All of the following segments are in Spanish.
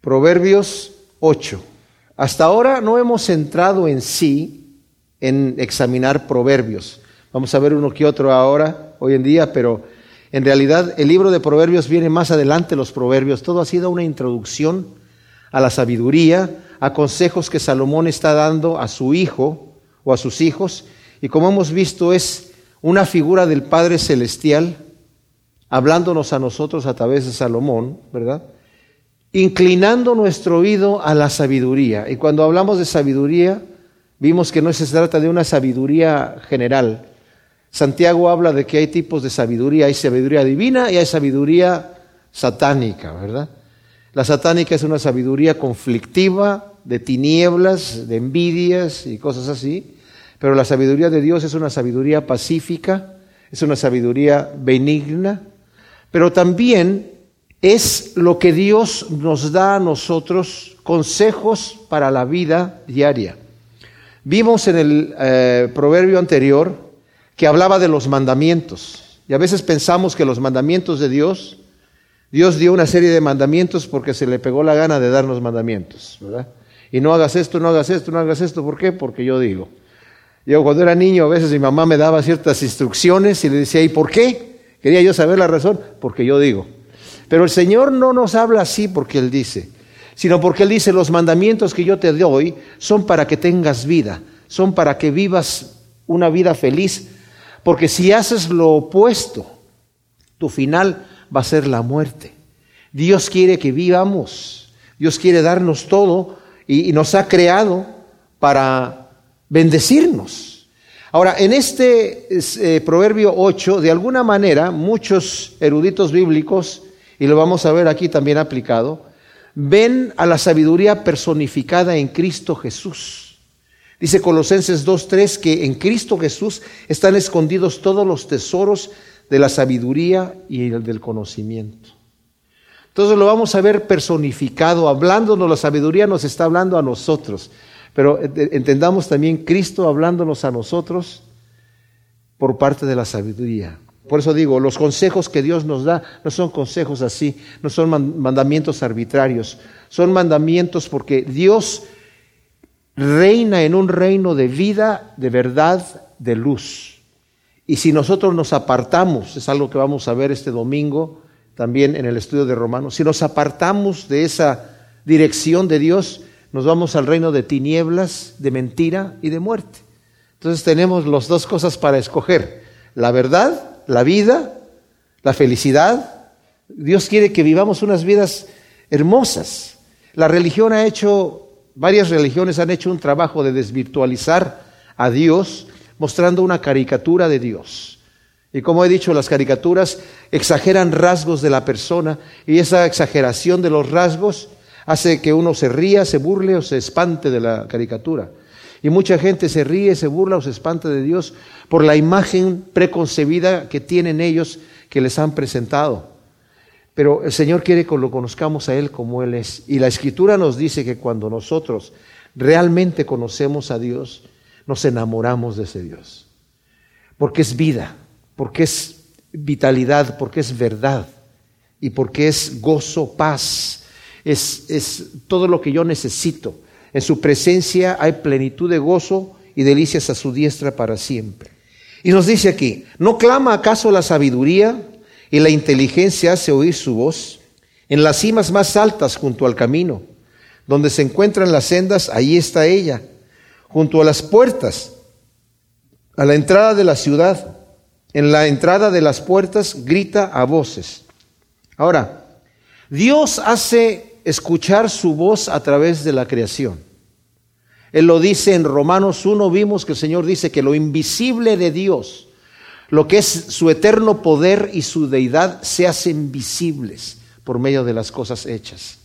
Proverbios 8. Hasta ahora no hemos entrado en sí en examinar proverbios. Vamos a ver uno que otro ahora, hoy en día, pero en realidad el libro de proverbios viene más adelante, los proverbios. Todo ha sido una introducción a la sabiduría, a consejos que Salomón está dando a su hijo o a sus hijos. Y como hemos visto, es una figura del Padre Celestial hablándonos a nosotros a través de Salomón, ¿verdad? Inclinando nuestro oído a la sabiduría. Y cuando hablamos de sabiduría, vimos que no se trata de una sabiduría general. Santiago habla de que hay tipos de sabiduría, hay sabiduría divina y hay sabiduría satánica, ¿verdad? La satánica es una sabiduría conflictiva, de tinieblas, de envidias y cosas así, pero la sabiduría de Dios es una sabiduría pacífica, es una sabiduría benigna, pero también es lo que Dios nos da a nosotros, consejos para la vida diaria. Vimos en el eh, proverbio anterior que hablaba de los mandamientos. Y a veces pensamos que los mandamientos de Dios, Dios dio una serie de mandamientos porque se le pegó la gana de darnos mandamientos, ¿verdad? Y no hagas esto, no hagas esto, no hagas esto. ¿Por qué? Porque yo digo. Yo cuando era niño a veces mi mamá me daba ciertas instrucciones y le decía, ¿y por qué? Quería yo saber la razón, porque yo digo. Pero el Señor no nos habla así porque Él dice, sino porque Él dice, los mandamientos que yo te doy son para que tengas vida, son para que vivas una vida feliz, porque si haces lo opuesto, tu final va a ser la muerte. Dios quiere que vivamos, Dios quiere darnos todo y, nos ha creado para bendecirnos. Ahora, en este eh, Proverbio 8, de alguna manera, muchos eruditos bíblicos y lo vamos a ver aquí también aplicado, ven a la sabiduría personificada en Cristo Jesús. Dice Colosenses 2.3 que en Cristo Jesús están escondidos todos los tesoros de la sabiduría y del conocimiento. Entonces lo vamos a ver personificado, hablándonos, la sabiduría nos está hablando a nosotros, pero entendamos también Cristo hablándonos a nosotros por parte de la sabiduría. Por eso digo, los consejos que Dios nos da no son consejos así, no son mandamientos arbitrarios, son mandamientos porque Dios reina en un reino de vida, de verdad, de luz. Y si nosotros nos apartamos, es algo que vamos a ver este domingo también en el estudio de Romanos, si nos apartamos de esa dirección de Dios, nos vamos al reino de tinieblas, de mentira y de muerte. Entonces tenemos las dos cosas para escoger, la verdad la vida, la felicidad. Dios quiere que vivamos unas vidas hermosas. La religión ha hecho, varias religiones han hecho un trabajo de desvirtualizar a Dios, mostrando una caricatura de Dios. Y como he dicho, las caricaturas exageran rasgos de la persona y esa exageración de los rasgos hace que uno se ría, se burle o se espante de la caricatura. Y mucha gente se ríe, se burla o se espanta de Dios por la imagen preconcebida que tienen ellos que les han presentado. Pero el Señor quiere que lo conozcamos a Él como Él es. Y la Escritura nos dice que cuando nosotros realmente conocemos a Dios, nos enamoramos de ese Dios. Porque es vida, porque es vitalidad, porque es verdad y porque es gozo, paz, es, es todo lo que yo necesito. En su presencia hay plenitud de gozo y delicias a su diestra para siempre. Y nos dice aquí, ¿no clama acaso la sabiduría y la inteligencia hace oír su voz? En las cimas más altas junto al camino, donde se encuentran las sendas, ahí está ella, junto a las puertas, a la entrada de la ciudad. En la entrada de las puertas grita a voces. Ahora, Dios hace escuchar su voz a través de la creación. Él lo dice en Romanos 1, vimos que el Señor dice que lo invisible de Dios, lo que es su eterno poder y su deidad, se hacen visibles por medio de las cosas hechas.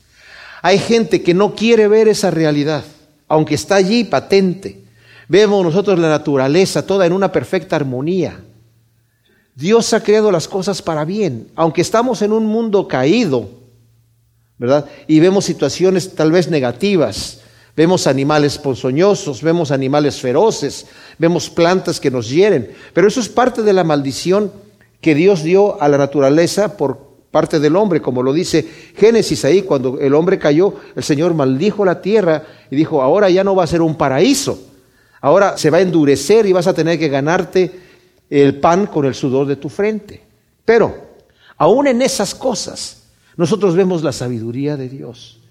Hay gente que no quiere ver esa realidad, aunque está allí patente. Vemos nosotros la naturaleza toda en una perfecta armonía. Dios ha creado las cosas para bien, aunque estamos en un mundo caído, ¿verdad? Y vemos situaciones tal vez negativas, vemos animales ponzoñosos, vemos animales feroces, vemos plantas que nos hieren, pero eso es parte de la maldición que Dios dio a la naturaleza por parte del hombre, como lo dice Génesis ahí, cuando el hombre cayó, el Señor maldijo la tierra y dijo, ahora ya no va a ser un paraíso, ahora se va a endurecer y vas a tener que ganarte el pan con el sudor de tu frente. Pero, aún en esas cosas, nosotros vemos la sabiduría de Dios,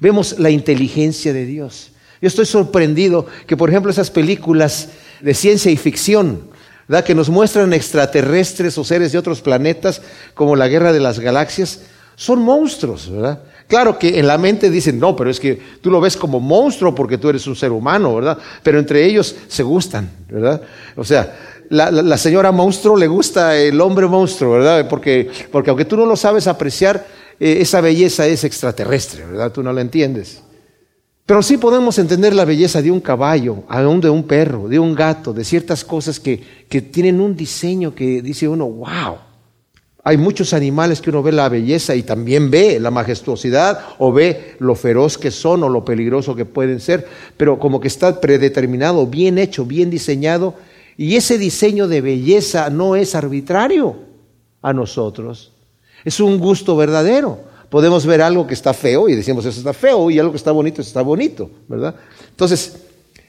vemos la inteligencia de Dios. Yo estoy sorprendido que, por ejemplo, esas películas de ciencia y ficción, ¿verdad? que nos muestran extraterrestres o seres de otros planetas, como la guerra de las galaxias, son monstruos, ¿verdad? Claro que en la mente dicen, no, pero es que tú lo ves como monstruo porque tú eres un ser humano, ¿verdad? Pero entre ellos se gustan, ¿verdad? O sea, la, señora monstruo le gusta el hombre monstruo, ¿verdad? Porque, porque aunque tú no lo sabes apreciar, eh, esa belleza es extraterrestre, ¿verdad? Tú no la entiendes. Pero sí podemos entender la belleza de un caballo, aún de un perro, de un gato, de ciertas cosas que, que tienen un diseño que dice uno, wow. Hay muchos animales que uno ve la belleza y también ve la majestuosidad o ve lo feroz que son o lo peligroso que pueden ser, pero como que está predeterminado, bien hecho, bien diseñado, y ese diseño de belleza no es arbitrario a nosotros, es un gusto verdadero podemos ver algo que está feo y decimos eso está feo y algo que está bonito está bonito, ¿verdad? Entonces,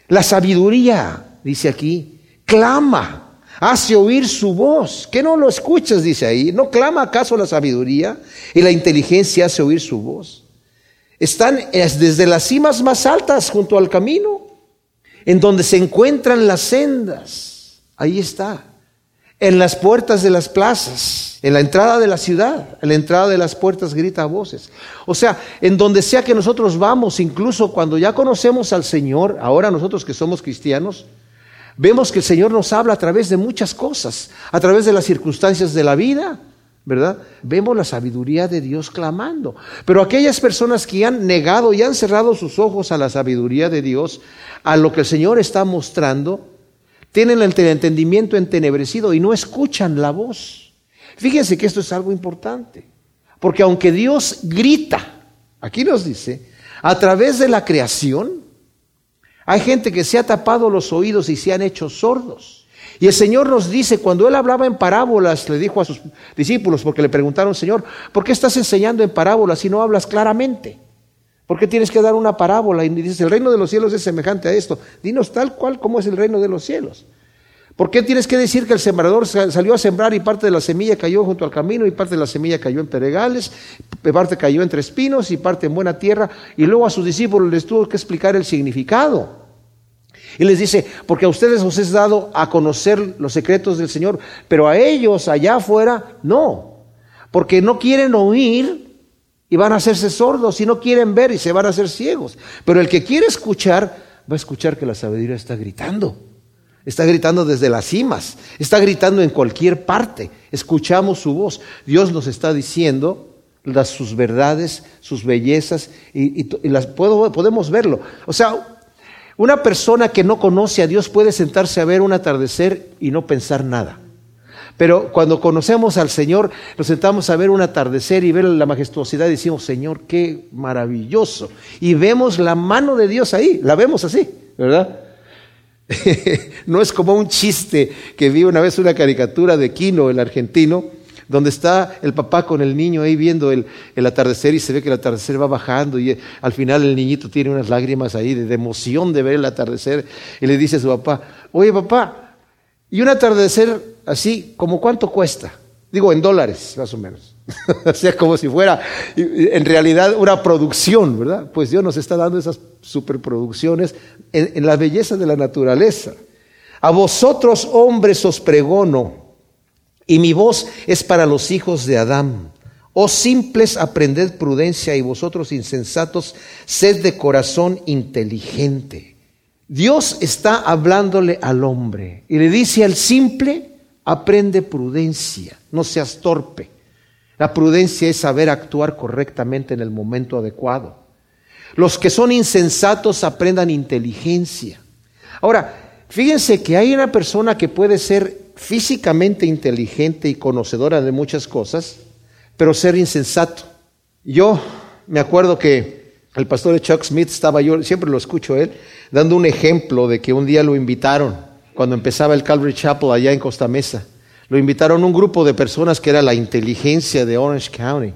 la sabiduría, dice aquí, clama, hace oír su voz. ¿Qué no lo escuchas? Dice ahí. ¿No clama acaso la sabiduría y la inteligencia hace oír su voz? Están desde las cimas más altas junto al camino, en donde se encuentran las sendas. Ahí está en las puertas de las plazas, en la entrada de la ciudad, en la entrada de las puertas grita voces. O sea, en donde sea que nosotros vamos, incluso cuando ya conocemos al Señor, ahora nosotros que somos cristianos, vemos que el Señor nos habla a través de muchas cosas, a través de las circunstancias de la vida, ¿verdad? Vemos la sabiduría de Dios clamando. Pero aquellas personas que han negado y han cerrado sus ojos a la sabiduría de Dios, a lo que el Señor está mostrando, tienen el entendimiento entenebrecido y no escuchan la voz. Fíjense que esto es algo importante, porque aunque Dios grita, aquí nos dice, a través de la creación, hay gente que se ha tapado los oídos y se han hecho sordos. Y el Señor nos dice, cuando Él hablaba en parábolas, le dijo a sus discípulos, porque le preguntaron, Señor, ¿por qué estás enseñando en parábolas si no hablas claramente? ¿Por qué tienes que dar una parábola? Y dices, el reino de los cielos es semejante a esto. Dinos tal cual como es el reino de los cielos. ¿Por qué tienes que decir que el sembrador salió a sembrar y parte de la semilla cayó junto al camino y parte de la semilla cayó en peregales, parte cayó entre espinos y parte en buena tierra? Y luego a sus discípulos les tuvo que explicar el significado. Y les dice, porque a ustedes os es dado a conocer los secretos del Señor, pero a ellos allá afuera no, porque no quieren oír y van a hacerse sordos y no quieren ver y se van a hacer ciegos. Pero el que quiere escuchar, va a escuchar que la sabiduría está gritando. Está gritando desde las cimas, está gritando en cualquier parte. Escuchamos su voz. Dios nos está diciendo las, sus verdades, sus bellezas, y, las podemos verlo. O sea, una persona que no conoce a Dios puede sentarse a ver un atardecer y no pensar nada. Pero cuando conocemos al Señor, nos sentamos a ver un atardecer y ver la majestuosidad y decimos, Señor, qué maravilloso. Y vemos la mano de Dios ahí, la vemos así, ¿verdad? no es como un chiste que vi una vez una caricatura de Quino, el argentino, donde está el papá con el niño ahí viendo el, atardecer y se ve que el atardecer va bajando y al final el niñito tiene unas lágrimas ahí de, de emoción de ver el atardecer y le dice a su papá, oye papá, y un atardecer así, como cuánto cuesta? Digo, en dólares, más o menos. o sea, como si fuera en realidad una producción, ¿verdad? Pues Dios nos está dando esas superproducciones en, la belleza de la naturaleza. A vosotros, hombres, os pregono, y mi voz es para los hijos de Adán. Oh simples, aprended prudencia, y vosotros insensatos, sed de corazón inteligente. Dios está hablándole al hombre y le dice al simple, aprende prudencia, no seas torpe. La prudencia es saber actuar correctamente en el momento adecuado. Los que son insensatos aprendan inteligencia. Ahora, fíjense que hay una persona que puede ser físicamente inteligente y conocedora de muchas cosas, pero ser insensato. Yo me acuerdo que el pastor Chuck Smith estaba, yo siempre lo escucho él, dando un ejemplo de que un día lo invitaron cuando empezaba el Calvary Chapel allá en Costa Mesa. Lo invitaron un grupo de personas que era la inteligencia de Orange County,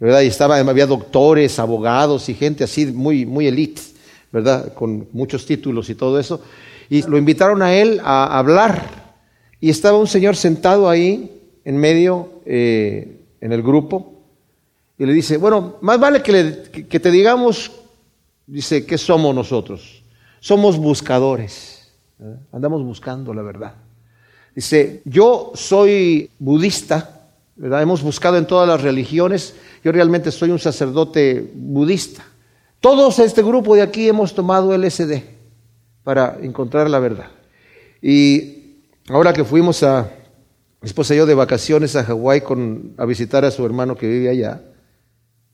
¿verdad? Y estaba, había doctores, abogados y gente así muy, muy elite, ¿verdad? Con muchos títulos y todo eso. Y lo invitaron a él a hablar. Y estaba un señor sentado ahí en medio, eh, en el grupo, y le dice, bueno, más vale que, que te digamos, dice, ¿qué somos nosotros? Somos buscadores, andamos buscando la verdad. Dice, yo soy budista. Hemos buscado en todas las religiones, yo realmente soy un sacerdote budista. Todos este grupo de aquí hemos tomado LSD para encontrar la verdad. Y ahora que fuimos a, mi esposa y yo de vacaciones a Hawái a visitar a su hermano que vive allá,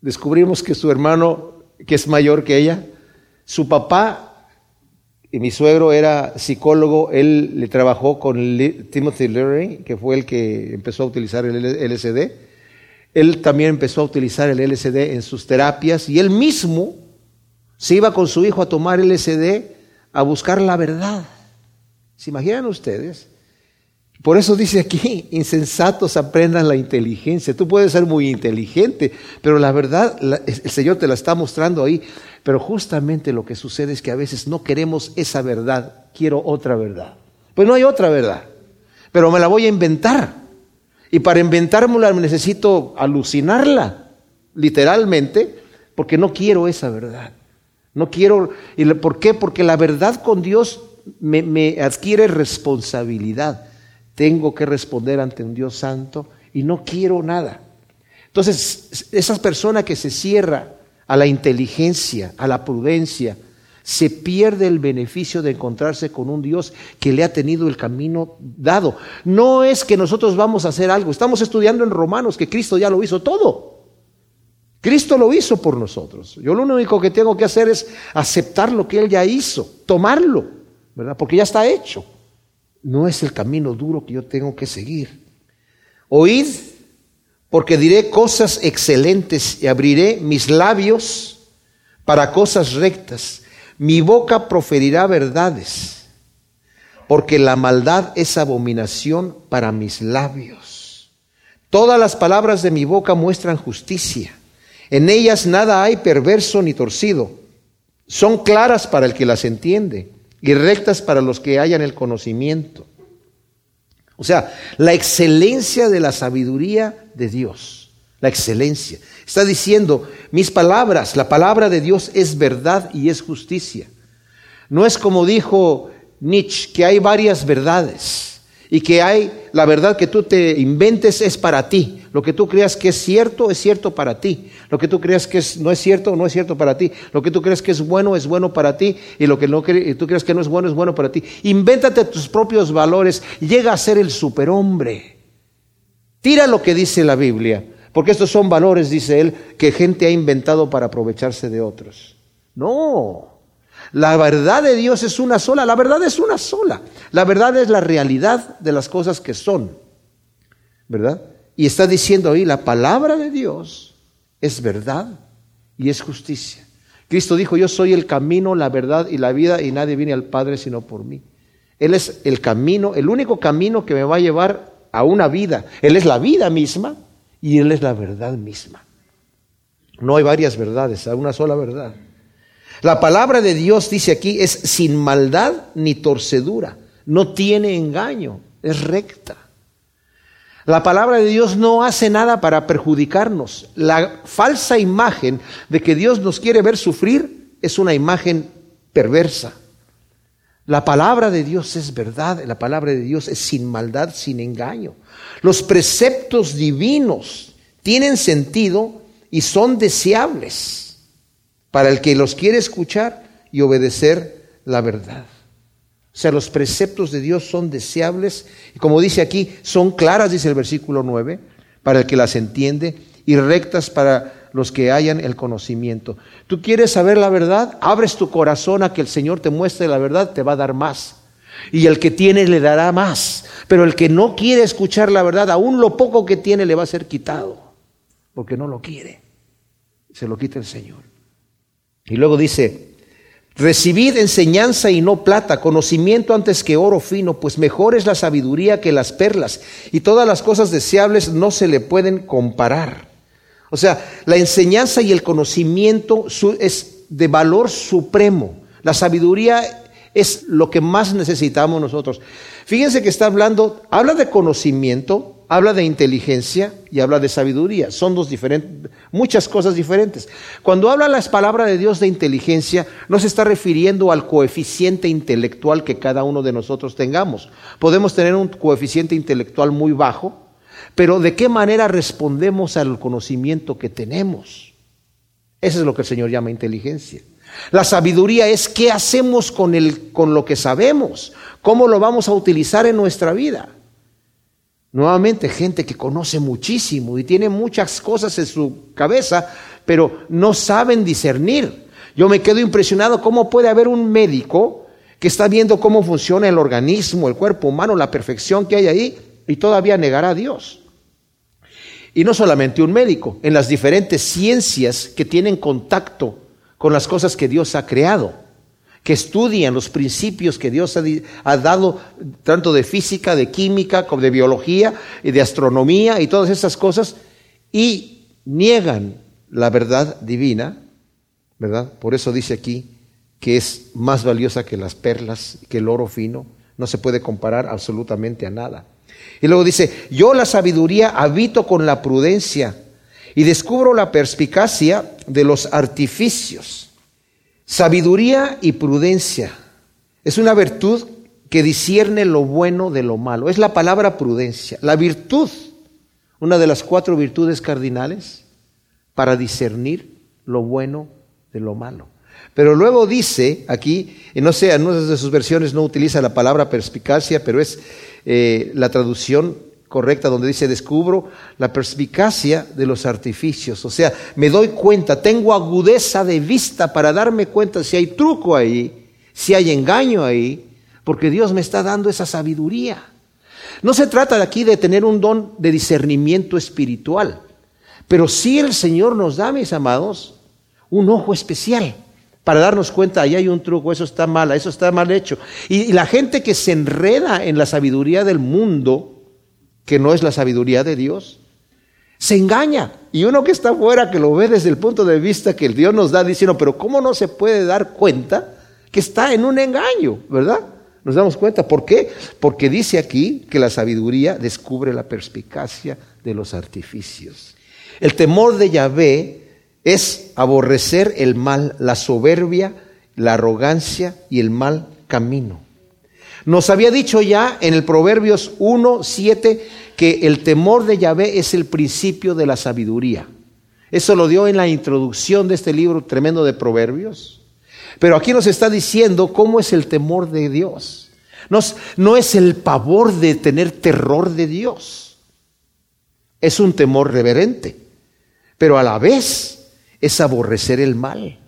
descubrimos que su hermano, que es mayor que ella, su papá y mi suegro era psicólogo, él le trabajó con Timothy Leary, que fue el que empezó a utilizar el LSD. Él también empezó a utilizar el LSD en sus terapias y él mismo se iba con su hijo a tomar LSD a buscar la verdad. ¿Se imaginan ustedes? Por eso dice aquí, insensatos aprendan la inteligencia. Tú puedes ser muy inteligente, pero la verdad, el Señor te la está mostrando ahí. Pero justamente lo que sucede es que a veces no queremos esa verdad, quiero otra verdad. Pues no hay otra verdad, pero me la voy a inventar. Y para inventármela necesito alucinarla, literalmente, porque no quiero esa verdad. No quiero, ¿y por qué? Porque la verdad con Dios me, me adquiere responsabilidad tengo que responder ante un Dios santo y no quiero nada. Entonces, esa persona que se cierra a la inteligencia, a la prudencia, se pierde el beneficio de encontrarse con un Dios que le ha tenido el camino dado. No es que nosotros vamos a hacer algo, estamos estudiando en Romanos que Cristo ya lo hizo todo. Cristo lo hizo por nosotros. Yo lo único que tengo que hacer es aceptar lo que Él ya hizo, tomarlo, ¿verdad? Porque ya está hecho no es el camino duro que yo tengo que seguir. Oíd, porque diré cosas excelentes y abriré mis labios para cosas rectas. Mi boca proferirá verdades, porque la maldad es abominación para mis labios. Todas las palabras de mi boca muestran justicia. En ellas nada hay perverso ni torcido. Son claras para el que las entiende y rectas para los que hayan el conocimiento. O sea, la excelencia de la sabiduría de Dios, la excelencia. Está diciendo, mis palabras, la palabra de Dios es verdad y es justicia. No es como dijo Nietzsche, que hay varias verdades y que hay la verdad que tú te inventes es para ti. Lo que tú creas que es cierto, es cierto para ti. Lo que tú creas que no es cierto, no es cierto para ti. Lo que tú crees que es bueno, es bueno para ti. Y lo que no, tú crees que no es bueno, es bueno para ti. Invéntate tus propios valores. Llega a ser el superhombre. Tira lo que dice la Biblia. Porque estos son valores, dice él, que gente ha inventado para aprovecharse de otros. No. La verdad de Dios es una sola. La verdad es una sola. La verdad es la realidad de las cosas que son. ¿Verdad? Y está diciendo ahí, la palabra de Dios es verdad y es justicia. Cristo dijo, yo soy el camino, la verdad y la vida y nadie viene al Padre sino por mí. Él es el camino, el único camino que me va a llevar a una vida. Él es la vida misma y Él es la verdad misma. No hay varias verdades, hay una sola verdad. La palabra de Dios, dice aquí, es sin maldad ni torcedura, no tiene engaño, es recta. La palabra de Dios no hace nada para perjudicarnos. La falsa imagen de que Dios nos quiere ver sufrir es una imagen perversa. La palabra de Dios es verdad, la palabra de Dios es sin maldad, sin engaño. Los preceptos divinos tienen sentido y son deseables para el que los quiere escuchar y obedecer la verdad. O sea, los preceptos de Dios son deseables y como dice aquí, son claras, dice el versículo 9, para el que las entiende y rectas para los que hayan el conocimiento. ¿Tú quieres saber la verdad? Abres tu corazón a que el Señor te muestre la verdad, te va a dar más. Y el que tiene le dará más. Pero el que no quiere escuchar la verdad, aún lo poco que tiene le va a ser quitado. Porque no lo quiere. Se lo quita el Señor. Y luego dice, Recibid enseñanza y no plata, conocimiento antes que oro fino, pues mejor es la sabiduría que las perlas, y todas las cosas deseables no se le pueden comparar. O sea, la enseñanza y el conocimiento es de valor supremo. La sabiduría es lo que más necesitamos nosotros. Fíjense que está hablando, habla de conocimiento, habla de inteligencia y habla de sabiduría. Son dos diferentes, muchas cosas diferentes. Cuando habla la palabra de Dios de inteligencia, no se está refiriendo al coeficiente intelectual que cada uno de nosotros tengamos. Podemos tener un coeficiente intelectual muy bajo, pero ¿de qué manera respondemos al conocimiento que tenemos? Eso es lo que el Señor llama inteligencia. La sabiduría es qué hacemos con, el, con lo que sabemos, cómo lo vamos a utilizar en nuestra vida. Nuevamente, gente que conoce muchísimo y tiene muchas cosas en su cabeza, pero no saben discernir. Yo me quedo impresionado cómo puede haber un médico que está viendo cómo funciona el organismo, el cuerpo humano, la perfección que hay ahí, y todavía negará a Dios. Y no solamente un médico, en las diferentes ciencias que tienen contacto con las cosas que Dios ha creado, que estudian los principios que Dios ha, dado, tanto de física, de química, como de biología, y de astronomía y todas esas cosas, y niegan la verdad divina, ¿verdad? Por eso dice aquí que es más valiosa que las perlas, que el oro fino, no se puede comparar absolutamente a nada. Y luego dice, yo la sabiduría habito con la prudencia y descubro la perspicacia de los artificios. Sabiduría y prudencia es una virtud que discierne lo bueno de lo malo. Es la palabra prudencia. La virtud, una de las cuatro virtudes cardinales para discernir lo bueno de lo malo. Pero luego dice aquí, y no sé, en una de sus versiones no utiliza la palabra perspicacia, pero es eh, la traducción correcta donde dice descubro la perspicacia de los artificios. O sea, me doy cuenta, tengo agudeza de vista para darme cuenta si hay truco ahí, si hay engaño ahí, porque Dios me está dando esa sabiduría. No se trata aquí de tener un don de discernimiento espiritual, pero sí el Señor nos da, mis amados, un ojo especial para darnos cuenta, ahí hay un truco, eso está mal, eso está mal hecho. Y, la gente que se enreda en la sabiduría del mundo, que no es la sabiduría de Dios, se engaña. Y uno que está afuera, que lo ve desde el punto de vista que el Dios nos da, diciendo, pero ¿cómo no se puede dar cuenta que está en un engaño? ¿Verdad? Nos damos cuenta. ¿Por qué? Porque dice aquí que la sabiduría descubre la perspicacia de los artificios. El temor de Yahvé es aborrecer el mal, la soberbia, la arrogancia y el mal camino. Nos había dicho ya en el Proverbios 1, 7 que el temor de Yahvé es el principio de la sabiduría. Eso lo dio en la introducción de este libro tremendo de Proverbios. Pero aquí nos está diciendo cómo es el temor de Dios. No, no es el pavor de tener terror de Dios. Es un temor reverente. Pero a la vez es aborrecer el mal,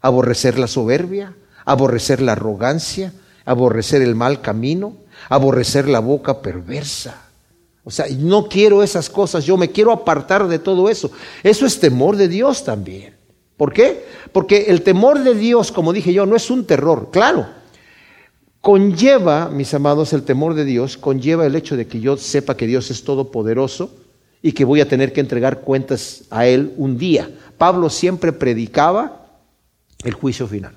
aborrecer la soberbia, aborrecer la arrogancia, aborrecer el mal camino, aborrecer la boca perversa. O sea, no quiero esas cosas, yo me quiero apartar de todo eso. Eso es temor de Dios también. ¿Por qué? Porque el temor de Dios, como dije yo, no es un terror, claro. Conlleva, mis amados, el temor de Dios, conlleva el hecho de que yo sepa que Dios es todopoderoso y que voy a tener que entregar cuentas a Él un día. Pablo siempre predicaba el juicio final.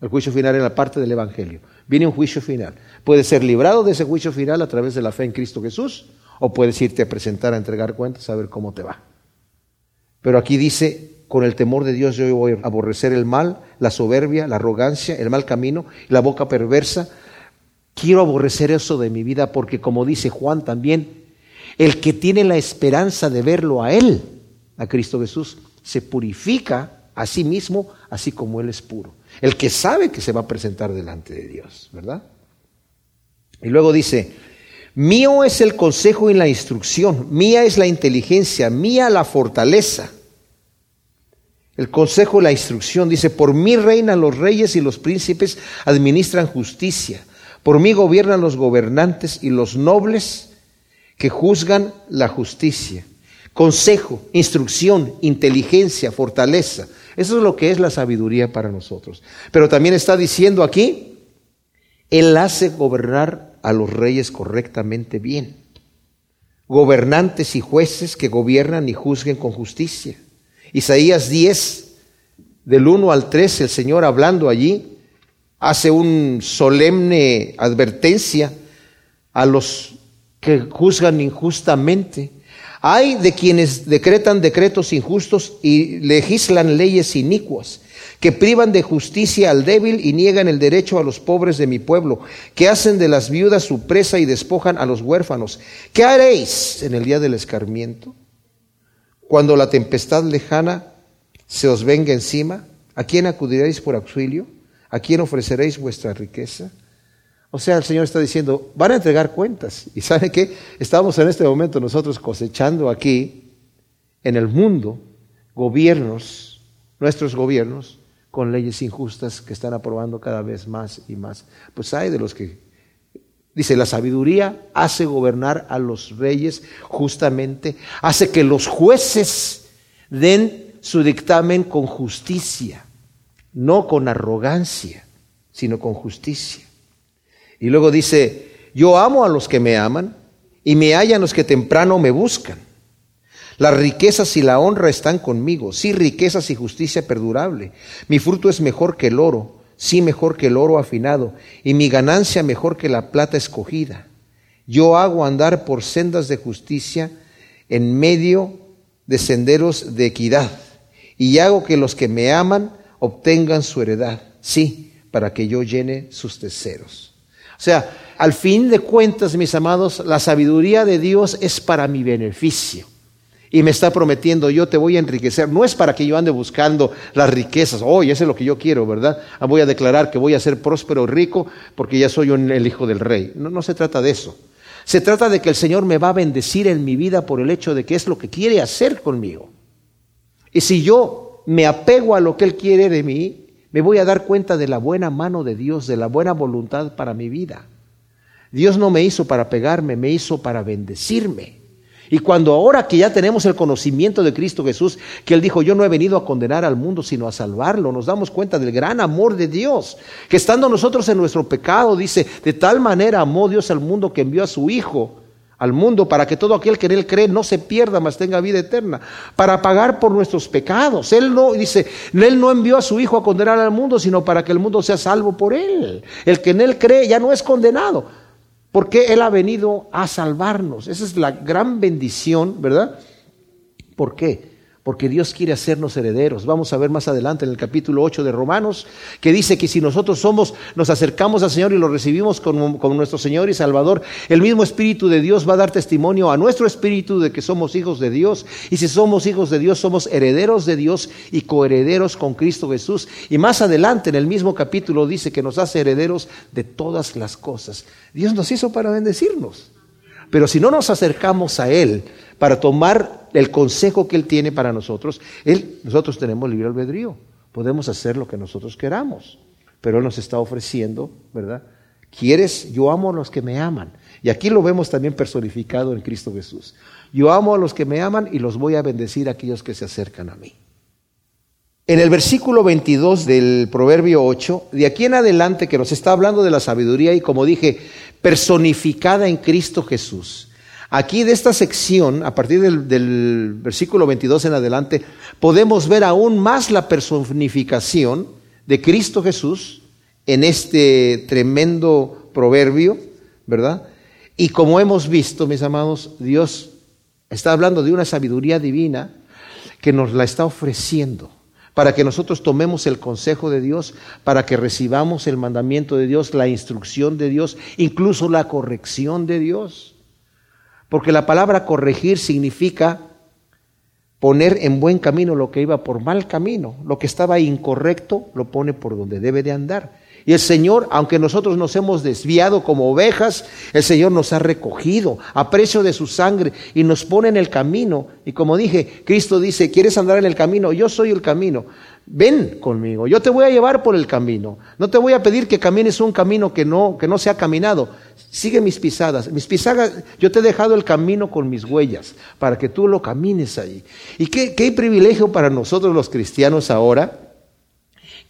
El juicio final en la parte del Evangelio. Viene un juicio final. Puedes ser librado de ese juicio final a través de la fe en Cristo Jesús o puedes irte a presentar a entregar cuentas a ver cómo te va. Pero aquí dice, con el temor de Dios yo voy a aborrecer el mal, la soberbia, la arrogancia, el mal camino, la boca perversa. Quiero aborrecer eso de mi vida porque como dice Juan también, el que tiene la esperanza de verlo a Él, a Cristo Jesús, se purifica a sí mismo así como Él es puro. El que sabe que se va a presentar delante de Dios, ¿verdad? Y luego dice, mío es el consejo y la instrucción, mía es la inteligencia, mía la fortaleza. El consejo y la instrucción dice, por mí reinan los reyes y los príncipes administran justicia, por mí gobiernan los gobernantes y los nobles que juzgan la justicia. Consejo, instrucción, inteligencia, fortaleza. Eso es lo que es la sabiduría para nosotros. Pero también está diciendo aquí, Él hace gobernar a los reyes correctamente bien. Gobernantes y jueces que gobiernan y juzguen con justicia. Isaías 10, del 1 al 3, el Señor hablando allí, hace un solemne advertencia a los que juzgan injustamente. Hay de quienes decretan decretos injustos y legislan leyes inicuas, que privan de justicia al débil y niegan el derecho a los pobres de mi pueblo, que hacen de las viudas su presa y despojan a los huérfanos. ¿Qué haréis en el día del escarmiento? Cuando la tempestad lejana se os venga encima, ¿a quién acudiréis por auxilio? ¿A quién ofreceréis vuestra riqueza? O sea, el Señor está diciendo, van a entregar cuentas. ¿Y sabe qué? Estamos en este momento nosotros cosechando aquí, en el mundo, gobiernos, nuestros gobiernos, con leyes injustas que están aprobando cada vez más y más. Pues hay de los que, dice, la sabiduría hace gobernar a los reyes justamente, hace que los jueces den su dictamen con justicia no con arrogancia, sino con justicia. Y luego dice, yo amo a los que me aman y me hallan los que temprano me buscan. Las riquezas y la honra están conmigo, sí, riquezas y justicia perdurable. Mi fruto es mejor que el oro, sí, mejor que el oro afinado, y mi ganancia mejor que la plata escogida. Yo hago andar por sendas de justicia en medio de senderos de equidad, y hago que los que me aman obtengan su heredad, sí, para que yo llene sus deseos. O sea, al fin de cuentas, mis amados, la sabiduría de Dios es para mi beneficio. Y me está prometiendo, yo te voy a enriquecer. No es para que yo ande buscando las riquezas. Oh, eso es lo que yo quiero, ¿verdad? Ah, voy a declarar que voy a ser próspero, rico, porque ya soy el hijo del rey. No, no se trata de eso. Se trata de que el Señor me va a bendecir en mi vida por el hecho de que es lo que quiere hacer conmigo. Y si yo me apego a lo que Él quiere de mí, me voy a dar cuenta de la buena mano de Dios, de la buena voluntad para mi vida. Dios no me hizo para pegarme, me hizo para bendecirme. Y cuando ahora que ya tenemos el conocimiento de Cristo Jesús, que Él dijo, yo no he venido a condenar al mundo, sino a salvarlo, nos damos cuenta del gran amor de Dios, que estando nosotros en nuestro pecado, dice, de tal manera amó Dios al mundo que envió a su Hijo al mundo para que todo aquel que en él cree no se pierda, mas tenga vida eterna, para pagar por nuestros pecados. Él no dice, él no envió a su hijo a condenar al mundo, sino para que el mundo sea salvo por él. El que en él cree ya no es condenado, porque él ha venido a salvarnos. Esa es la gran bendición, ¿verdad? ¿Por qué? Porque Dios quiere hacernos herederos. Vamos a ver más adelante en el capítulo 8 de Romanos, que dice que si nosotros somos, nos acercamos al Señor y lo recibimos como, como, nuestro Señor y Salvador, el mismo Espíritu de Dios va a dar testimonio a nuestro Espíritu de que somos hijos de Dios. Y si somos hijos de Dios, somos herederos de Dios y coherederos con Cristo Jesús. Y más adelante en el mismo capítulo dice que nos hace herederos de todas las cosas. Dios nos hizo para bendecirnos. Pero si no nos acercamos a Él para tomar el consejo que Él tiene para nosotros, Él, nosotros tenemos libre albedrío. Podemos hacer lo que nosotros queramos. Pero Él nos está ofreciendo, ¿verdad? ¿Quieres? Yo amo a los que me aman. Y aquí lo vemos también personificado en Cristo Jesús. Yo amo a los que me aman y los voy a bendecir a aquellos que se acercan a mí. En el versículo 22 del Proverbio 8, de aquí en adelante que nos está hablando de la sabiduría y como dije, personificada en Cristo Jesús. Aquí de esta sección, a partir del, versículo 22 en adelante, podemos ver aún más la personificación de Cristo Jesús en este tremendo proverbio, ¿verdad? Y como hemos visto, mis amados, Dios está hablando de una sabiduría divina que nos la está ofreciendo para que nosotros tomemos el consejo de Dios, para que recibamos el mandamiento de Dios, la instrucción de Dios, incluso la corrección de Dios. Porque la palabra corregir significa poner en buen camino lo que iba por mal camino, lo que estaba incorrecto lo pone por donde debe de andar. Y el Señor, aunque nosotros nos hemos desviado como ovejas, el Señor nos ha recogido a precio de su sangre y nos pone en el camino. Y como dije, Cristo dice, ¿quieres andar en el camino? Yo soy el camino. Ven conmigo, yo te voy a llevar por el camino. No te voy a pedir que camines un camino que no, que no se ha caminado. Sigue mis pisadas. Mis pisadas, yo te he dejado el camino con mis huellas para que tú lo camines ahí. Y qué, qué privilegio para nosotros los cristianos ahora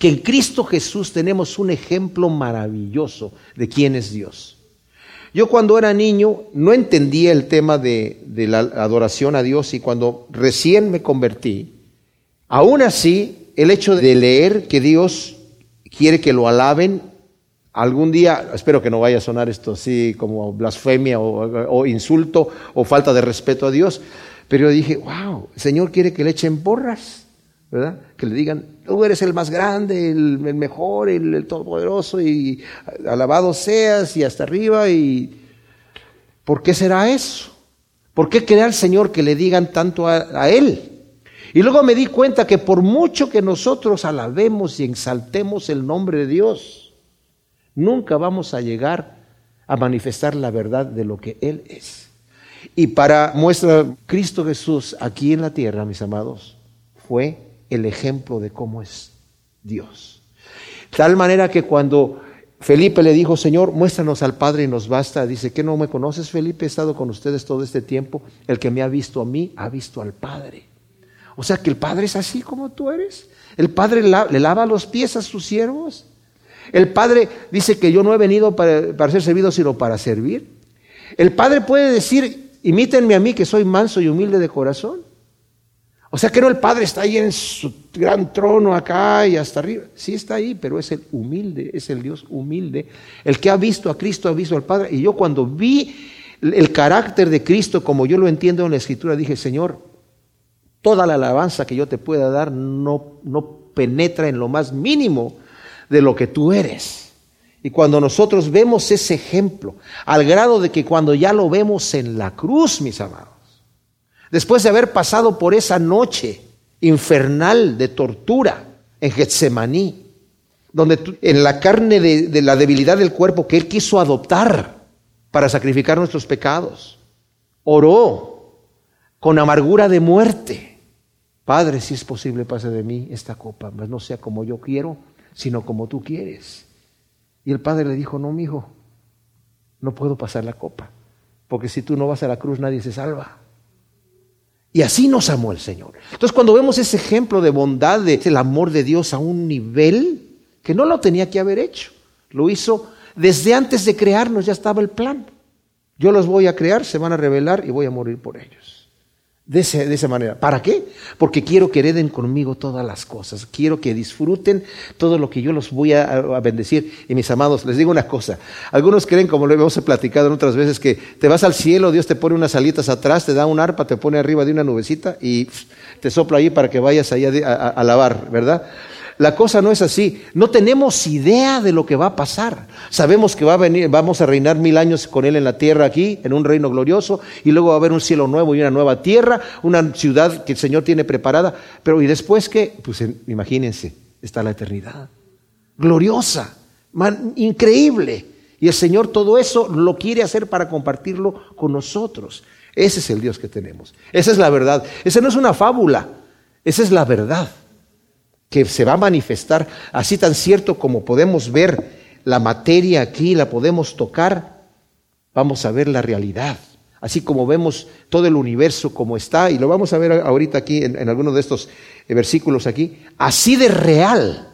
que en Cristo Jesús tenemos un ejemplo maravilloso de quién es Dios. Yo cuando era niño no entendía el tema de, de, la adoración a Dios y cuando recién me convertí, aún así el hecho de leer que Dios quiere que lo alaben, algún día, espero que no vaya a sonar esto así como blasfemia o, insulto o falta de respeto a Dios, pero yo dije, wow, el Señor quiere que le echen porras. ¿verdad? Que le digan, tú eres el más grande, el, mejor, el, todopoderoso, y alabado seas, y hasta arriba, y ¿por qué será eso? ¿Por qué querer al Señor que le digan tanto a, a Él? Y luego me di cuenta que por mucho que nosotros alabemos y exaltemos el nombre de Dios, nunca vamos a llegar a manifestar la verdad de lo que Él es. Y para muestra Cristo Jesús aquí en la tierra, mis amados, fue el ejemplo de cómo es Dios. Tal manera que cuando Felipe le dijo, Señor, muéstranos al Padre y nos basta, dice, ¿que no me conoces, Felipe? He estado con ustedes todo este tiempo. El que me ha visto a mí, ha visto al Padre. O sea que el Padre es así como tú eres. El Padre le lava los pies a sus siervos. El Padre dice que yo no he venido para, ser servido, sino para servir. El Padre puede decir, imítenme a mí que soy manso y humilde de corazón. O sea que no el Padre está ahí en su gran trono acá y hasta arriba. Sí está ahí, pero es el humilde, es el Dios humilde. El que ha visto a Cristo ha visto al Padre. Y yo cuando vi el carácter de Cristo como yo lo entiendo en la Escritura, dije, Señor, toda la alabanza que yo te pueda dar no, penetra en lo más mínimo de lo que tú eres. Y cuando nosotros vemos ese ejemplo, al grado de que cuando ya lo vemos en la cruz, mis amados, después de haber pasado por esa noche infernal de tortura en Getsemaní, donde en la carne de, la debilidad del cuerpo que Él quiso adoptar para sacrificar nuestros pecados, oró con amargura de muerte. Padre, si es posible, pase de mí esta copa, mas no sea como yo quiero, sino como tú quieres. Y el Padre le dijo, no, mi hijo, no puedo pasar la copa, porque si tú no vas a la cruz nadie se salva. Y así nos amó el Señor. Entonces cuando vemos ese ejemplo de bondad, de el amor de Dios a un nivel que no lo tenía que haber hecho, lo hizo desde antes de crearnos, ya estaba el plan. Yo los voy a crear, se van a revelar y voy a morir por ellos. De, ese, de, esa manera. ¿Para qué? Porque quiero que hereden conmigo todas las cosas. Quiero que disfruten todo lo que yo los voy a, bendecir. Y mis amados, les digo una cosa. Algunos creen, como lo hemos platicado en otras veces, que te vas al cielo, Dios te pone unas alitas atrás, te da un arpa, te pone arriba de una nubecita y te sopla ahí para que vayas ahí a, a, a lavar, ¿verdad? La cosa no es así. No tenemos idea de lo que va a pasar. Sabemos que va a venir, vamos a reinar mil años con Él en la tierra aquí, en un reino glorioso, y luego va a haber un cielo nuevo y una nueva tierra, una ciudad que el Señor tiene preparada. Pero ¿y después qué? Pues imagínense, está la eternidad. Gloriosa, increíble. Y el Señor todo eso lo quiere hacer para compartirlo con nosotros. Ese es el Dios que tenemos. Esa es la verdad. Esa no es una fábula. Esa es la verdad que se va a manifestar, así tan cierto como podemos ver la materia aquí, la podemos tocar, vamos a ver la realidad. Así como vemos todo el universo como está, y lo vamos a ver ahorita aquí en, en algunos de estos versículos aquí, así de real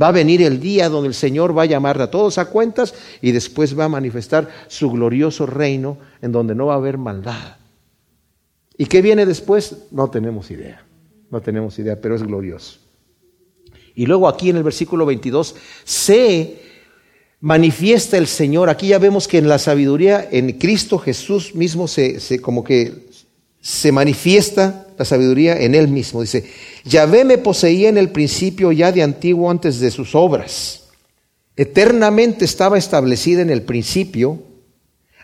va a venir el día donde el Señor va a llamar a todos a cuentas y después va a manifestar su glorioso reino en donde no va a haber maldad. ¿Y qué viene después? No tenemos idea, no tenemos idea, pero es glorioso. Y luego aquí en el versículo 22 se manifiesta el Señor. Aquí ya vemos que en la sabiduría, en Cristo Jesús mismo, se, como que se manifiesta la sabiduría en Él mismo. Dice, Yahvé me poseía en el principio ya de antiguo antes de sus obras. Eternamente estaba establecida en el principio,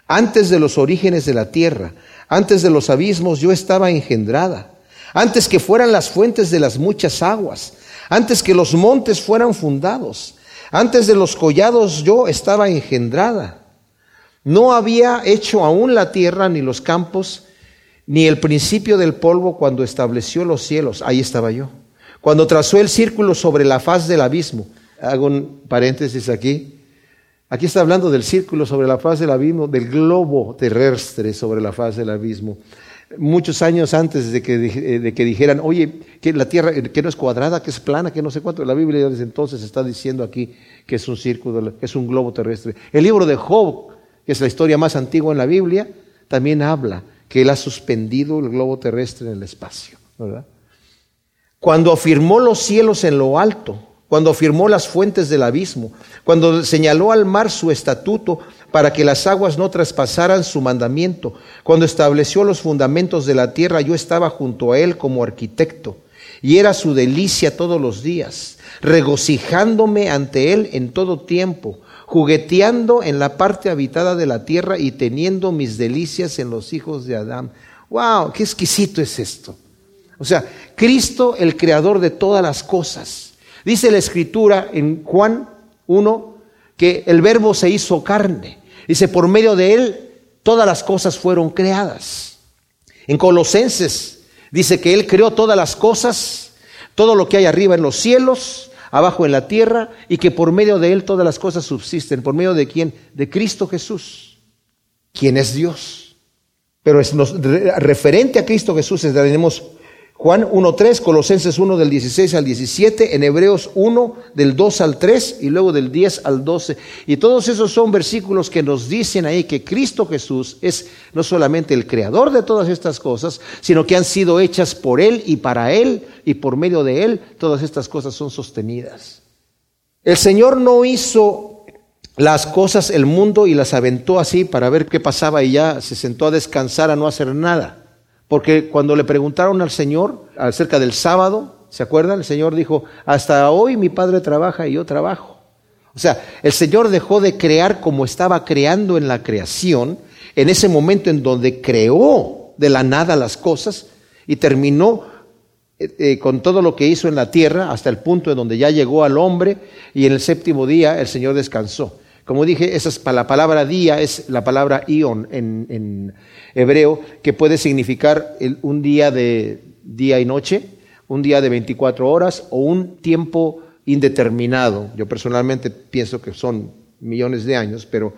antes de los orígenes de la tierra, antes de los abismos yo estaba engendrada, antes que fueran las fuentes de las muchas aguas antes que los montes fueran fundados, antes de los collados yo estaba engendrada. No había hecho aún la tierra ni los campos, ni el principio del polvo cuando estableció los cielos. Ahí estaba yo. cuando trazó el círculo sobre la faz del abismo. Hago un paréntesis aquí. Aquí está hablando del círculo sobre la faz del abismo, del globo terrestre sobre la faz del abismo. Muchos años antes de que, eh, de que dijeran, oye, que la Tierra que no es cuadrada, que es plana, que no sé cuánto, la Biblia desde entonces está diciendo aquí que es un círculo, es un globo terrestre. El libro de Job, que es la historia más antigua en la Biblia, también habla que él ha suspendido el globo terrestre en el espacio. Cuando afirmó los cielos en lo alto, cuando afirmó las fuentes del abismo, cuando señaló al mar su estatuto para que las aguas no traspasaran su mandamiento, cuando estableció los fundamentos de la tierra, yo estaba junto a él como arquitecto, y era su delicia todos los días, regocijándome ante él en todo tiempo, jugueteando en la parte habitada de la tierra y teniendo mis delicias en los hijos de Adán. ¡Wow! ¡Qué exquisito es esto! O sea, Cristo, el creador de todas las cosas, Dice la escritura en Juan 1 que el verbo se hizo carne. Dice, por medio de él todas las cosas fueron creadas. En Colosenses dice que él creó todas las cosas, todo lo que hay arriba en los cielos, abajo en la tierra, y que por medio de él todas las cosas subsisten. ¿Por medio de quién? De Cristo Jesús, quien es Dios. Pero es referente a Cristo Jesús, tenemos Juan 1.3, Colosenses 1 del 16 al 17, en Hebreos 1 del 2 al 3 y luego del 10 al 12. Y todos esos son versículos que nos dicen ahí que Cristo Jesús es no solamente el creador de todas estas cosas, sino que han sido hechas por Él y para Él y por medio de Él todas estas cosas son sostenidas. El Señor no hizo las cosas, el mundo y las aventó así para ver qué pasaba y ya se sentó a descansar a no hacer nada. Porque cuando le preguntaron al Señor acerca del sábado, ¿se acuerdan? El Señor dijo, hasta hoy mi Padre trabaja y yo trabajo. O sea, el Señor dejó de crear como estaba creando en la creación, en ese momento en donde creó de la nada las cosas y terminó eh, eh, con todo lo que hizo en la tierra hasta el punto en donde ya llegó al hombre y en el séptimo día el Señor descansó. Como dije, esa es, la palabra día es la palabra ion en, hebreo, que puede significar un día de día y noche, un día de 24 horas o un tiempo indeterminado. Yo personalmente pienso que son millones de años, pero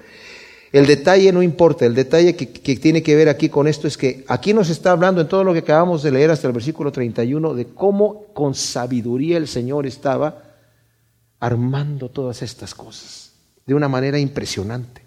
el detalle no importa, el detalle que, que, tiene que ver aquí con esto es que aquí nos está hablando en todo lo que acabamos de leer hasta el versículo 31 de cómo con sabiduría el Señor estaba armando todas estas cosas de una manera impresionante.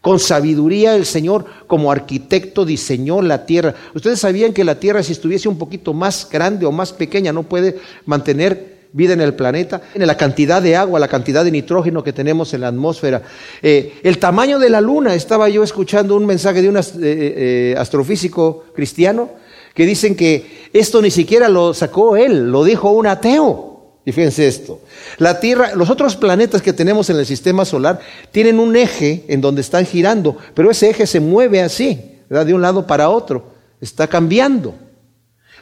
Con sabiduría el Señor como arquitecto diseñó la tierra. Ustedes sabían que la tierra si estuviese un poquito más grande o más pequeña no puede mantener vida en el planeta, en la cantidad de agua, la cantidad de nitrógeno que tenemos en la atmósfera. Eh, el tamaño de la luna, estaba yo escuchando un mensaje de un eh, eh, astrofísico cristiano que dicen que esto ni siquiera lo sacó él, lo dijo un ateo. Y fíjense esto, la Tierra, los otros planetas que tenemos en el sistema solar tienen un eje en donde están girando, pero ese eje se mueve así, de un lado para otro, está cambiando.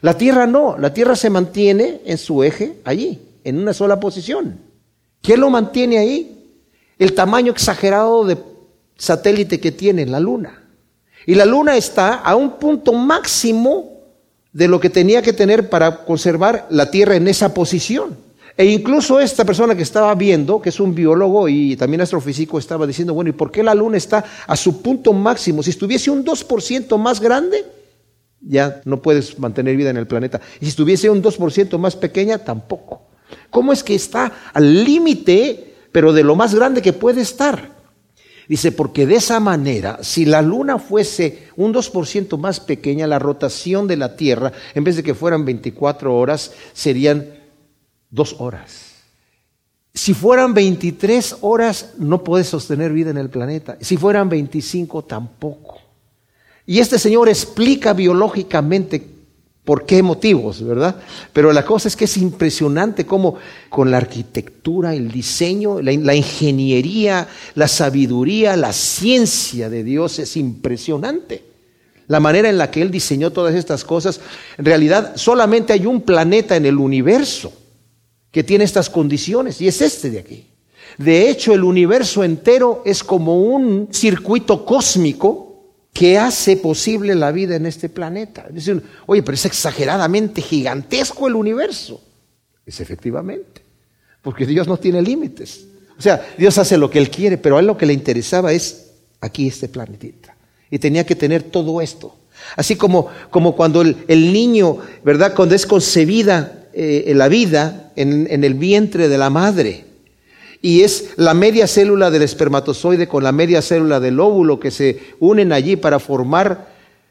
La Tierra no, la Tierra se mantiene en su eje allí, en una sola posición. ¿Qué lo mantiene ahí? El tamaño exagerado de satélite que tiene la Luna. Y la Luna está a un punto máximo de lo que tenía que tener para conservar la Tierra en esa posición. E incluso esta persona que estaba viendo, que es un biólogo y también astrofísico, estaba diciendo, bueno, ¿y por qué la Luna está a su punto máximo? Si estuviese un 2% más grande, ya no puedes mantener vida en el planeta. Y si estuviese un 2% más pequeña, tampoco. ¿Cómo es que está al límite, pero de lo más grande que puede estar? Dice, porque de esa manera, si la luna fuese un 2% más pequeña, la rotación de la Tierra, en vez de que fueran 24 horas, serían dos horas. Si fueran 23 horas, no puedes sostener vida en el planeta. Si fueran 25, tampoco. Y este señor explica biológicamente por qué motivos, ¿verdad? Pero la cosa es que es impresionante cómo con la arquitectura, el diseño, la, la, ingeniería, la sabiduría, la ciencia de Dios es impresionante. La manera en la que Él diseñó todas estas cosas, en realidad solamente hay un planeta en el universo que tiene estas condiciones, y es este de aquí. De hecho, el universo entero es como un circuito cósmico que hace posible la vida en este planeta. Oye, pero es exageradamente gigantesco el universo. Es efectivamente, porque Dios no tiene límites. O sea, Dios hace lo que Él quiere, pero a Él lo que le interesaba es aquí este planetita. Y tenía que tener todo esto. Así como, como cuando el, niño, ¿verdad? Cuando es concebida eh, la vida en, en el vientre de la madre. Y es la media célula del espermatozoide con la media célula del óvulo que se unen allí para formar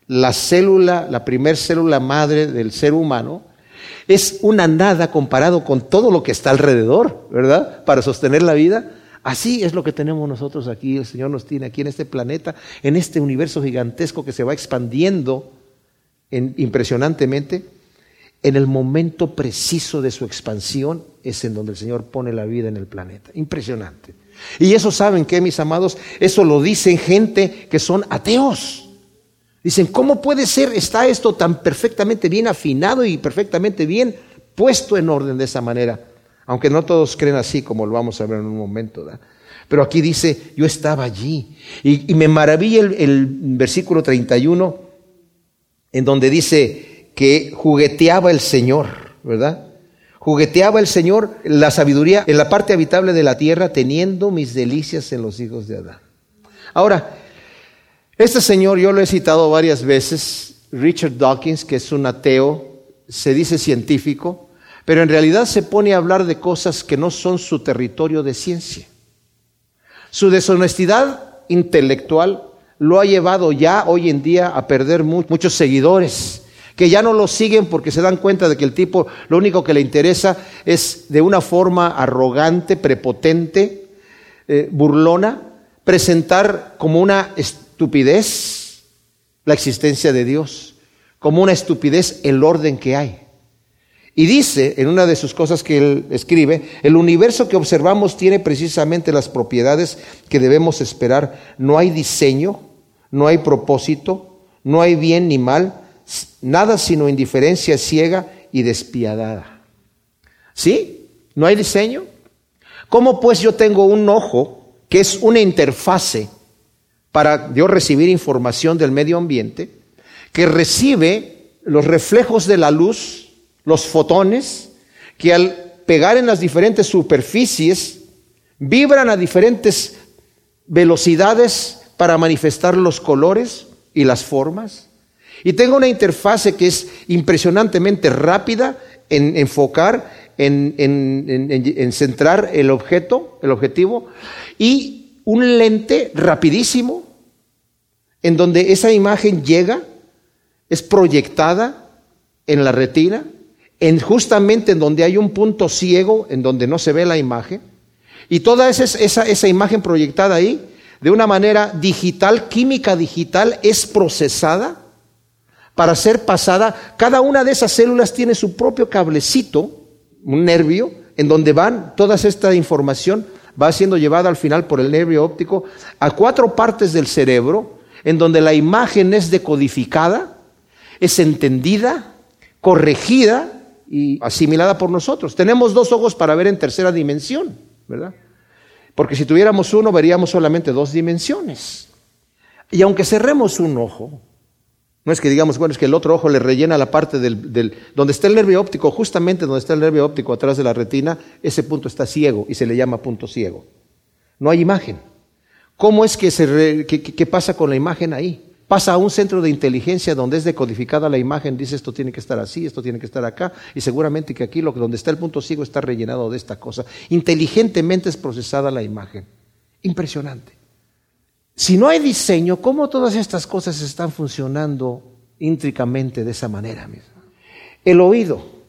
la célula, la primer célula madre del ser humano. Es una nada comparado con todo lo que está alrededor, ¿verdad? Para sostener la vida. Así es lo que tenemos nosotros aquí, el Señor nos tiene aquí en este planeta, en este universo gigantesco que se va expandiendo impresionantemente. En el momento preciso de su expansión es en donde el Señor pone la vida en el planeta. Impresionante. Y eso saben que, mis amados, eso lo dicen gente que son ateos. Dicen, ¿cómo puede ser? Está esto tan perfectamente bien afinado y perfectamente bien puesto en orden de esa manera. Aunque no todos creen así, como lo vamos a ver en un momento. Pero aquí dice, yo estaba allí. Y, me maravilla el, el, versículo 31, en donde dice que jugueteaba el Señor, ¿verdad? Jugueteaba el Señor la sabiduría en la parte habitable de la tierra, teniendo mis delicias en los hijos de Adán. Ahora, este señor yo lo he citado varias veces, Richard Dawkins, que es un ateo, se dice científico, pero en realidad se pone a hablar de cosas que no son su territorio de ciencia. Su deshonestidad intelectual lo ha llevado ya hoy en día a perder muchos seguidores que ya no lo siguen porque se dan cuenta de que el tipo lo único que le interesa es de una forma arrogante, prepotente, eh, burlona, presentar como una estupidez la existencia de Dios, como una estupidez el orden que hay. Y dice en una de sus cosas que él escribe, el universo que observamos tiene precisamente las propiedades que debemos esperar. No hay diseño, no hay propósito, no hay bien ni mal, nada sino indiferencia ciega y despiadada. ¿Sí? ¿No hay diseño? ¿Cómo pues yo tengo un ojo que es una interfase para yo recibir información del medio ambiente, que recibe los reflejos de la luz los fotones, que al pegar en las diferentes superficies vibran a diferentes velocidades para manifestar los colores y las formas. Y tengo una interfase que es impresionantemente rápida en enfocar, en, en, centrar el objeto, el objetivo, y un lente rapidísimo en donde esa imagen llega, es proyectada en la retina en justamente en donde hay un punto ciego, en donde no se ve la imagen, y toda esa, esa, esa imagen proyectada ahí, de una manera digital, química digital, es procesada para ser pasada. Cada una de esas células tiene su propio cablecito, un nervio, en donde van toda esta información, va siendo llevada al final por el nervio óptico a cuatro partes del cerebro, en donde la imagen es decodificada, es entendida, corregida y asimilada por nosotros. Tenemos dos ojos para ver en tercera dimensión, ¿verdad? Porque si tuviéramos uno, veríamos solamente dos dimensiones. Y aunque cerremos un ojo, no es que digamos, bueno, es que el otro ojo le rellena la parte del, donde está el nervio óptico, justamente donde está el nervio óptico atrás de la retina, ese punto está ciego y se le llama punto ciego. No hay imagen. ¿Cómo es que se qué pasa con la imagen ahí? pasa a un centro de inteligencia donde es decodificada la imagen, dice esto tiene que estar así, esto tiene que estar acá, y seguramente que aquí lo, donde está el punto ciego está rellenado de esta cosa. Inteligentemente es procesada la imagen. Impresionante. Si no hay diseño, ¿cómo todas estas cosas están funcionando íntricamente de esa manera? El oído.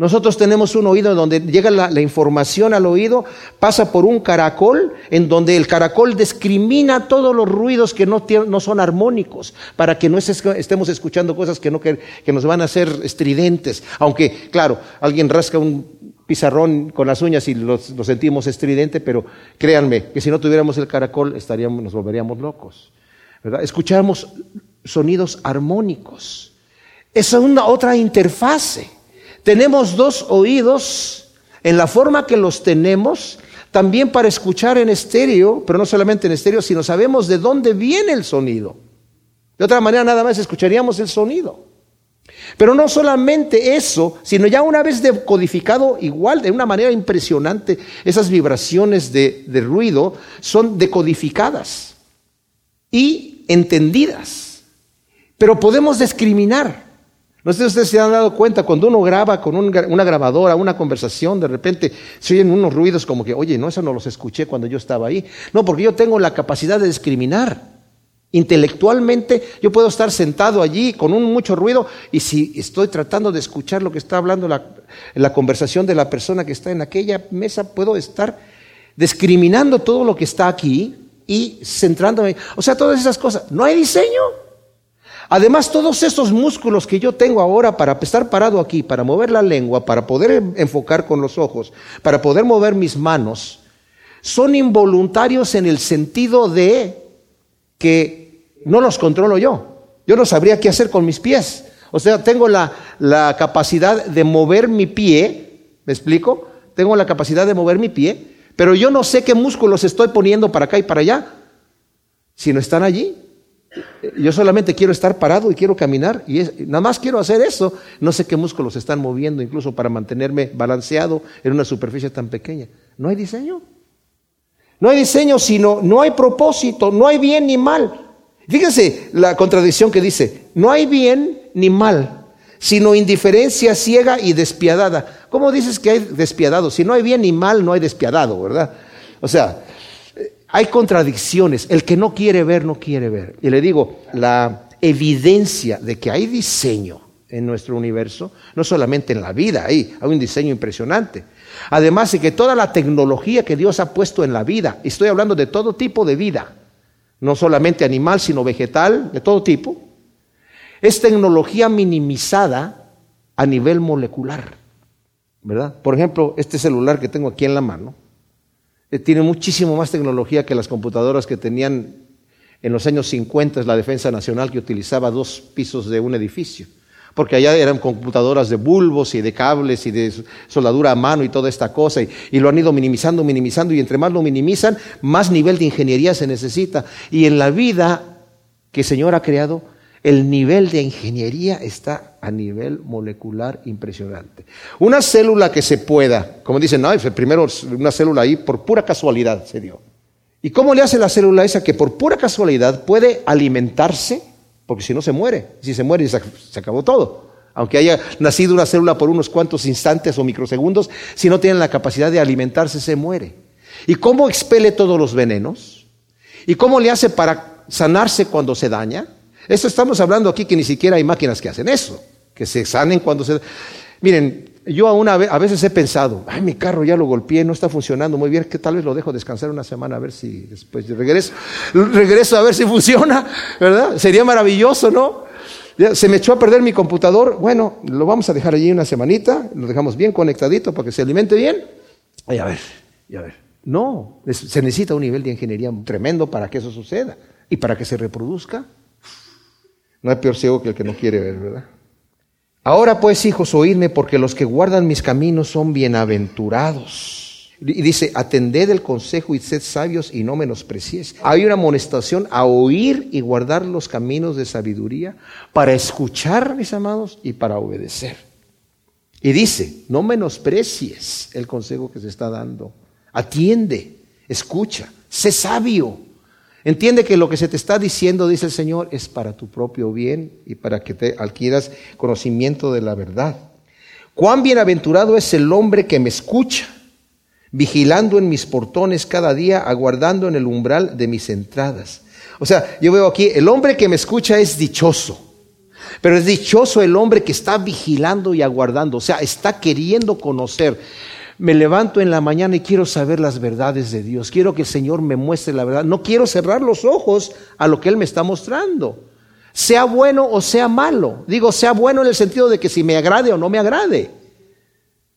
Nosotros tenemos un oído donde llega la, información al oído, pasa por un caracol, en donde el caracol discrimina todos los ruidos que no, son armónicos, para que no estemos escuchando cosas que, no, que, nos van a hacer estridentes. Aunque, claro, alguien rasca un pizarrón con las uñas y lo, sentimos estridente, pero créanme que si no tuviéramos el caracol estaríamos, nos volveríamos locos. Escuchamos sonidos armónicos. Es una otra interfase. Tenemos dos oídos en la forma que los tenemos, también para escuchar en estéreo, pero no solamente en estéreo, sino sabemos de dónde viene el sonido. De otra manera, nada más escucharíamos el sonido. Pero no solamente eso, sino ya una vez decodificado igual, de una manera impresionante, esas vibraciones de, ruido son decodificadas y entendidas. Pero podemos discriminar. No sé si ustedes se han dado cuenta, cuando uno graba con una grabadora, una conversación, de repente se oyen unos ruidos como que, oye, no, eso no los escuché cuando yo estaba ahí. No, porque yo tengo la capacidad de discriminar. Intelectualmente yo puedo estar sentado allí con un mucho ruido y si estoy tratando de escuchar lo que está hablando la, la conversación de la persona que está en aquella mesa, puedo estar discriminando todo lo que está aquí y centrándome. O sea, todas esas cosas. No hay diseño. Además, todos esos músculos que yo tengo ahora para estar parado aquí, para mover la lengua, para poder enfocar con los ojos, para poder mover mis manos, son involuntarios en el sentido de que no los controlo yo. Yo no sabría qué hacer con mis pies. O sea, tengo la, la capacidad de mover mi pie, ¿me explico? Tengo la capacidad de mover mi pie, pero yo no sé qué músculos estoy poniendo para acá y para allá, si no están allí. Yo solamente quiero estar parado y quiero caminar y nada más quiero hacer eso. No sé qué músculos están moviendo incluso para mantenerme balanceado en una superficie tan pequeña. No hay diseño. No hay diseño, sino no hay propósito, no hay bien ni mal. Fíjense la contradicción que dice, no hay bien ni mal, sino indiferencia ciega y despiadada. ¿Cómo dices que hay despiadado? Si no hay bien ni mal, no hay despiadado, ¿verdad? O sea, hay contradicciones. El que no quiere ver, no quiere ver. Y le digo, la evidencia de que hay diseño en nuestro universo, no solamente en la vida, hay, hay un diseño impresionante. Además de que toda la tecnología que Dios ha puesto en la vida, estoy hablando de todo tipo de vida, no solamente animal, sino vegetal, de todo tipo, es tecnología minimizada a nivel molecular. ¿Verdad? Por ejemplo, este celular que tengo aquí en la mano eh, tiene muchísimo más tecnología que las computadoras que tenían en los años 50 la Defensa Nacional que utilizaba dos pisos de un edificio porque allá eran computadoras de bulbos y de cables y de soldadura a mano y toda esta cosa, y, lo han ido minimizando, minimizando, y entre más lo minimizan, más nivel de ingeniería se necesita. Y en la vida que el Señor ha creado, el nivel de ingeniería está a nivel molecular impresionante. Una célula que se pueda, como dicen, no, primero una célula ahí por pura casualidad se dio. ¿Y cómo le hace la célula esa que por pura casualidad puede alimentarse? Porque si no se muere. Si se muere, se, acabó todo. Aunque haya nacido una célula por unos cuantos instantes o microsegundos, si no tiene la capacidad de alimentarse, se muere. ¿Y cómo expele todos los venenos? ¿Y cómo le hace para sanarse cuando se daña? Esto estamos hablando aquí que ni siquiera hay máquinas que hacen eso, que se sanen cuando se... Miren, yo a, vez, a veces he pensado, ay, mi carro ya lo golpeé, no está funcionando muy bien, que tal vez lo dejo descansar una semana a ver si después regreso, regreso a ver si funciona, ¿verdad? Sería maravilloso, ¿no? Se me echó a perder mi computador, bueno, lo vamos a dejar allí una semanita, lo dejamos bien conectadito para que se alimente bien. Y a ver, y a ver. No, se necesita un nivel de ingeniería tremendo para que eso suceda y para que se reproduzca. No hay peor ciego que el que no quiere ver, ¿verdad? Ahora pues, hijos, oídme, porque los que guardan mis caminos son bienaventurados. Y dice, atended el consejo y sed sabios y no menospreciéis. Hay una amonestación a oír y guardar los caminos de sabiduría para escuchar, mis amados, y para obedecer. Y dice, no menosprecies el consejo que se está dando. Atiende, escucha, sé sabio. Entiende que lo que se te está diciendo, dice el Señor, es para tu propio bien y para que te adquieras conocimiento de la verdad. Cuán bienaventurado es el hombre que me escucha, vigilando en mis portones cada día, aguardando en el umbral de mis entradas. O sea, yo veo aquí, el hombre que me escucha es dichoso, pero es dichoso el hombre que está vigilando y aguardando, o sea, está queriendo conocer me levanto en la mañana y quiero saber las verdades de Dios. Quiero que el Señor me muestre la verdad. No quiero cerrar los ojos a lo que Él me está mostrando. Sea bueno o sea malo. Digo, sea bueno en el sentido de que si me agrade o no me agrade.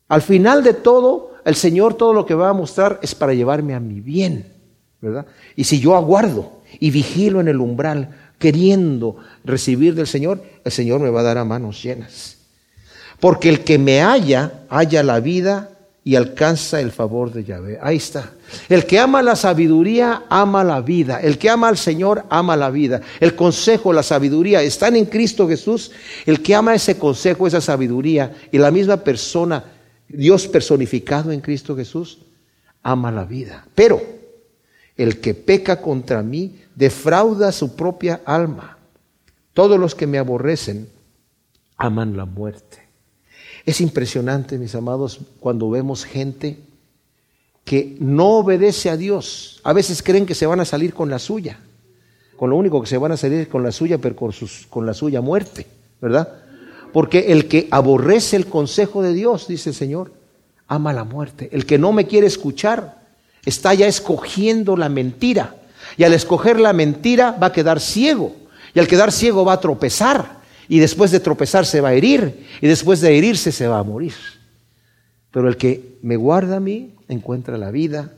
Al final de todo, el Señor todo lo que va a mostrar es para llevarme a mi bien. ¿verdad? Y si yo aguardo y vigilo en el umbral, queriendo recibir del Señor, el Señor me va a dar a manos llenas. Porque el que me haya, haya la vida y alcanza el favor de Yahvé. Ahí está. El que ama la sabiduría, ama la vida. El que ama al Señor, ama la vida. El consejo, la sabiduría, están en Cristo Jesús. El que ama ese consejo, esa sabiduría, y la misma persona, Dios personificado en Cristo Jesús, ama la vida. Pero el que peca contra mí, defrauda su propia alma. Todos los que me aborrecen, aman la muerte. Es impresionante, mis amados, cuando vemos gente que no obedece a Dios. A veces creen que se van a salir con la suya. Con lo único que se van a salir con la suya, pero con, con la suya muerte, ¿verdad? Porque el que aborrece el consejo de Dios, dice el Señor, ama la muerte. El que no me quiere escuchar está ya escogiendo la mentira. Y al escoger la mentira va a quedar ciego. Y al quedar ciego va a tropezar y después de tropezar se va a herir y después de herirse se va a morir. Pero el que me guarda a mí encuentra la vida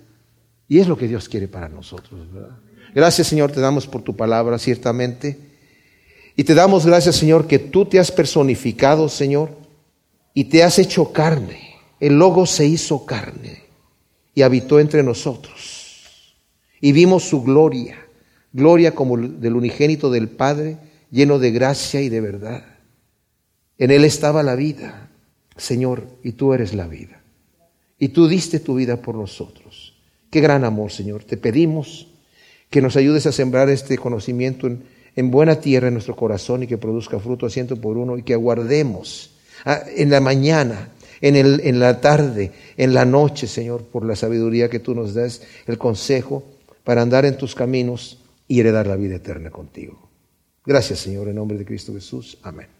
y es lo que Dios quiere para nosotros, Gracias Señor, te damos por tu palabra, ciertamente. Y te damos gracias Señor que tú te has personificado, Señor, y te has hecho carne. El logo se hizo carne y habitó entre nosotros. Y vimos su gloria, gloria como del unigénito del Padre lleno de gracia y de verdad. En Él estaba la vida, Señor, y tú eres la vida. Y tú diste tu vida por nosotros. Qué gran amor, Señor. Te pedimos que nos ayudes a sembrar este conocimiento en, buena tierra en nuestro corazón y que produzca fruto a ciento por uno y que aguardemos ah, en la mañana, en, el, en la tarde, en la noche, Señor, por la sabiduría que tú nos das, el consejo para andar en tus caminos y heredar la vida eterna contigo. Gracias, Señor, en nombre de Cristo Jesús. Amén.